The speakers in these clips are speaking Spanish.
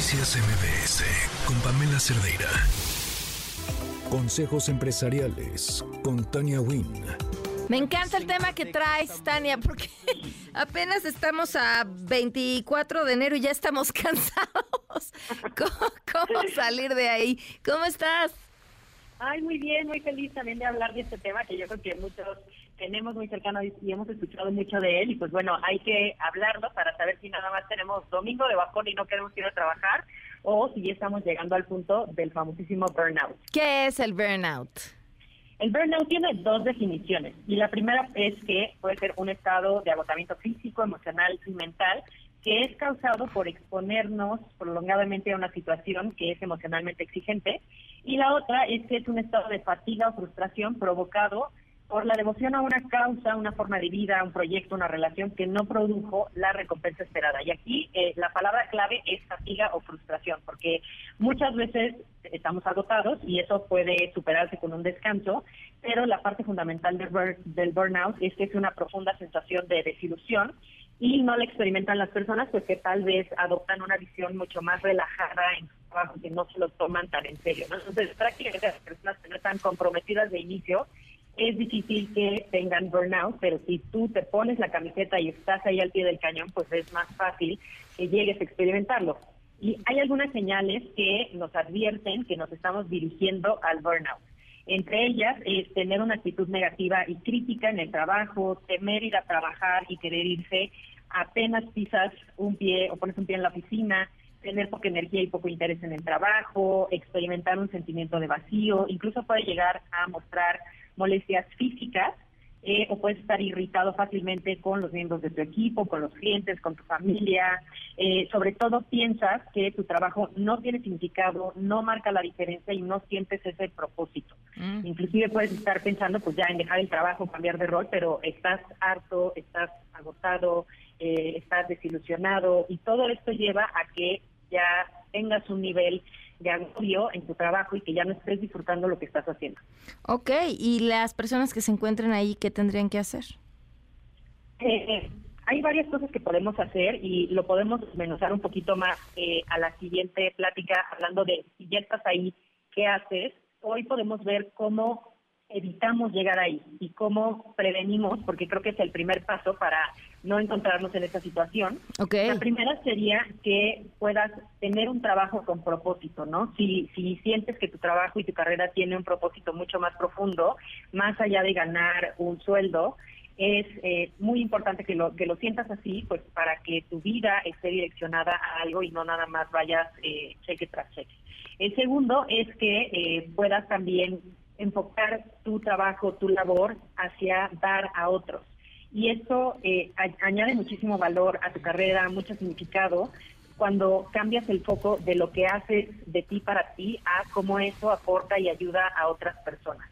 Noticias MBS con Pamela Cerdeira. Consejos empresariales con Tania Wynn. Me encanta el tema que traes, Tania, porque apenas estamos a 24 de enero y ya estamos cansados. ¿Cómo, salir de ahí? ¿Cómo estás? Ay, muy bien, muy feliz también de hablar de este tema que yo creo que muchos tenemos muy cercano y hemos escuchado mucho de él y pues bueno, hay que hablarlo para saber si nada más tenemos domingo de bajón y no queremos ir a trabajar o si ya estamos llegando al punto del famosísimo burnout. ¿Qué es el burnout? El burnout tiene dos definiciones y la primera es que puede ser un estado de agotamiento físico, emocional y mental que es causado por exponernos prolongadamente a una situación que es emocionalmente exigente y la otra es que es un estado de fatiga o frustración provocado por la devoción a una causa, una forma de vida, un proyecto, una relación que no produjo la recompensa esperada. Y aquí eh, la palabra clave es fatiga o frustración, porque muchas veces estamos agotados y eso puede superarse con un descanso, pero la parte fundamental del, del burnout es que es una profunda sensación de desilusión y no la experimentan las personas pues tal vez adoptan una visión mucho más relajada en su trabajo, que no se lo toman tan en serio. Entonces, prácticamente las personas que no están comprometidas de inicio es difícil que tengan burnout, pero si tú te pones la camiseta y estás ahí al pie del cañón, pues es más fácil que llegues a experimentarlo. Y hay algunas señales que nos advierten que nos estamos dirigiendo al burnout. Entre ellas es tener una actitud negativa y crítica en el trabajo, temer ir a trabajar y querer irse, apenas pisas un pie o pones un pie en la oficina, tener poca energía y poco interés en el trabajo, experimentar un sentimiento de vacío, incluso puede llegar a mostrar molestias físicas eh, o puedes estar irritado fácilmente con los miembros de tu equipo, con los clientes, con tu familia. Eh, sobre todo piensas que tu trabajo no tiene significado, no marca la diferencia y no sientes ese propósito. Mm. Inclusive puedes estar pensando pues ya en dejar el trabajo, cambiar de rol, pero estás harto, estás agotado, eh, estás desilusionado y todo esto lleva a que ya tengas un nivel de agobio en tu trabajo y que ya no estés disfrutando lo que estás haciendo. Ok, ¿y las personas que se encuentren ahí, qué tendrían que hacer? Eh, hay varias cosas que podemos hacer y lo podemos desmenuzar un poquito más eh, a la siguiente plática, hablando de si ya estás ahí, ¿qué haces? Hoy podemos ver cómo evitamos llegar ahí y cómo prevenimos, porque creo que es el primer paso para no encontrarnos en esa situación. La primera sería que puedas tener un trabajo con propósito, ¿no? Si, si sientes que tu trabajo y tu carrera tiene un propósito mucho más profundo, más allá de ganar un sueldo, es eh, muy importante que lo, que lo sientas así, pues para que tu vida esté direccionada a algo y no nada más vayas eh, cheque tras cheque. El segundo es que eh, puedas también enfocar tu trabajo, tu labor hacia dar a otros y eso eh, añade muchísimo valor a tu carrera, mucho significado cuando cambias el foco de lo que haces de ti para ti a cómo eso aporta y ayuda a otras personas.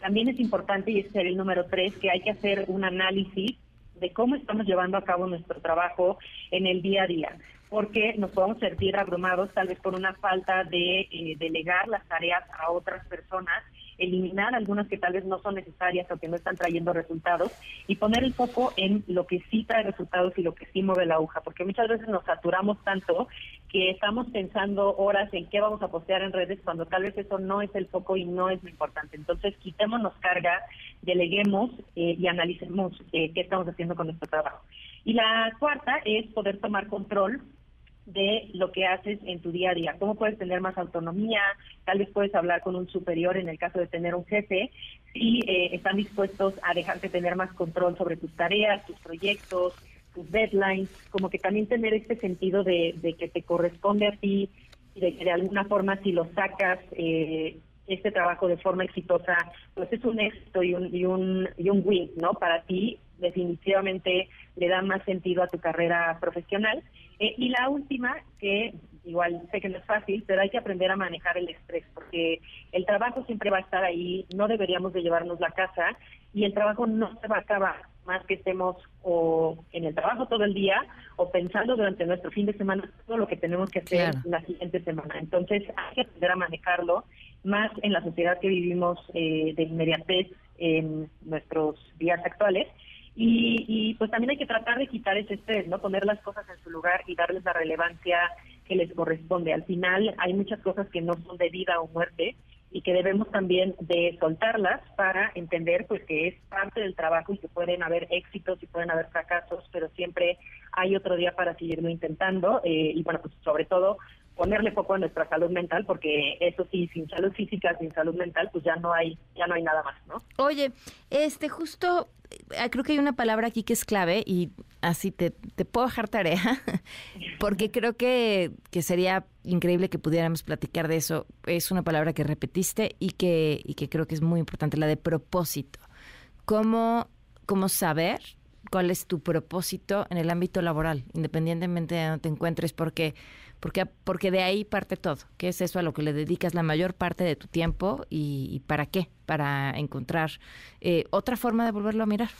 También es importante, y ese es el número tres, que hay que hacer un análisis de cómo estamos llevando a cabo nuestro trabajo en el día a día, porque nos podemos sentir abrumados tal vez por una falta de eh, delegar las tareas a otras personas eliminar algunas que tal vez no son necesarias o que no están trayendo resultados y poner el foco en lo que sí trae resultados y lo que sí mueve la aguja, porque muchas veces nos saturamos tanto que estamos pensando horas en qué vamos a postear en redes cuando tal vez eso no es el foco y no es lo importante. Entonces, quitémonos carga, deleguemos eh, y analicemos eh, qué estamos haciendo con nuestro trabajo. Y la cuarta es poder tomar control de lo que haces en tu día a día, cómo puedes tener más autonomía, tal vez puedes hablar con un superior en el caso de tener un jefe, si eh, están dispuestos a dejarte tener más control sobre tus tareas, tus proyectos, tus deadlines, como que también tener este sentido de, que te corresponde a ti de que de alguna forma si lo sacas eh, este trabajo de forma exitosa, pues es un éxito y un, y un, y un win, ¿no? Para ti definitivamente le da más sentido a tu carrera profesional. Eh, y la última, que igual sé que no es fácil, pero hay que aprender a manejar el estrés, porque el trabajo siempre va a estar ahí, no deberíamos de llevarnos la casa y el trabajo no se va a acabar más que estemos o en el trabajo todo el día o pensando durante nuestro fin de semana todo lo que tenemos que hacer la siguiente semana. Entonces hay que aprender a manejarlo más en la sociedad que vivimos eh, de inmediatez en nuestros días actuales y, pues también hay que tratar de quitar ese estrés, ¿no? Poner las cosas en su lugar y darles la relevancia que les corresponde. Al final hay muchas cosas que no son de vida o muerte y que debemos también de soltarlas para entender pues que es parte del trabajo y que pueden haber éxitos y pueden haber fracasos, pero siempre hay otro día para seguirlo intentando eh, y bueno, pues sobre todo ponerle foco a nuestra salud mental porque eso sí, sin salud física, sin salud mental, pues ya no hay ya no hay nada más, ¿no? Oye, este justo creo que hay una palabra aquí que es clave y así te, te puedo dejar tarea, porque creo que, que, sería increíble que pudiéramos platicar de eso. Es una palabra que repetiste y que, y que creo que es muy importante, la de propósito. ¿Cómo, cómo saber cuál es tu propósito en el ámbito laboral, independientemente de donde te encuentres? Porque, porque, porque de ahí parte todo. ¿Qué es eso a lo que le dedicas la mayor parte de tu tiempo y, para qué? Para encontrar eh, otra forma de volverlo a mirar.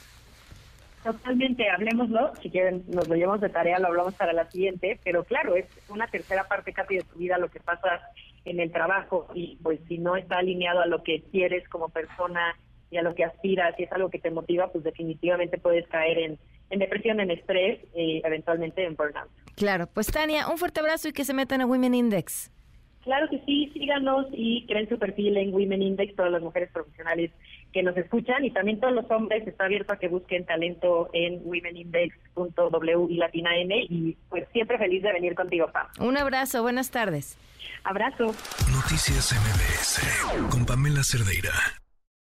Totalmente, hablemoslo. Si quieren, nos lo llevamos de tarea, lo hablamos para la siguiente. Pero claro, es una tercera parte casi de tu vida lo que pasa en el trabajo. Y pues si no está alineado a lo que quieres como persona y a lo que aspiras, y es algo que te motiva, pues definitivamente puedes caer en, en depresión, en estrés y eventualmente en burnout. Claro, pues Tania, un fuerte abrazo y que se metan a Women Index. Claro que sí, síganos y creen su perfil en Women Index, todas las mujeres profesionales que nos escuchan y también todos los hombres, está abierto a que busquen talento en womenindex.w y latina n y pues siempre feliz de venir contigo, Pam. Un abrazo, buenas tardes. Abrazo. Noticias MBS con Pamela Cerdeira.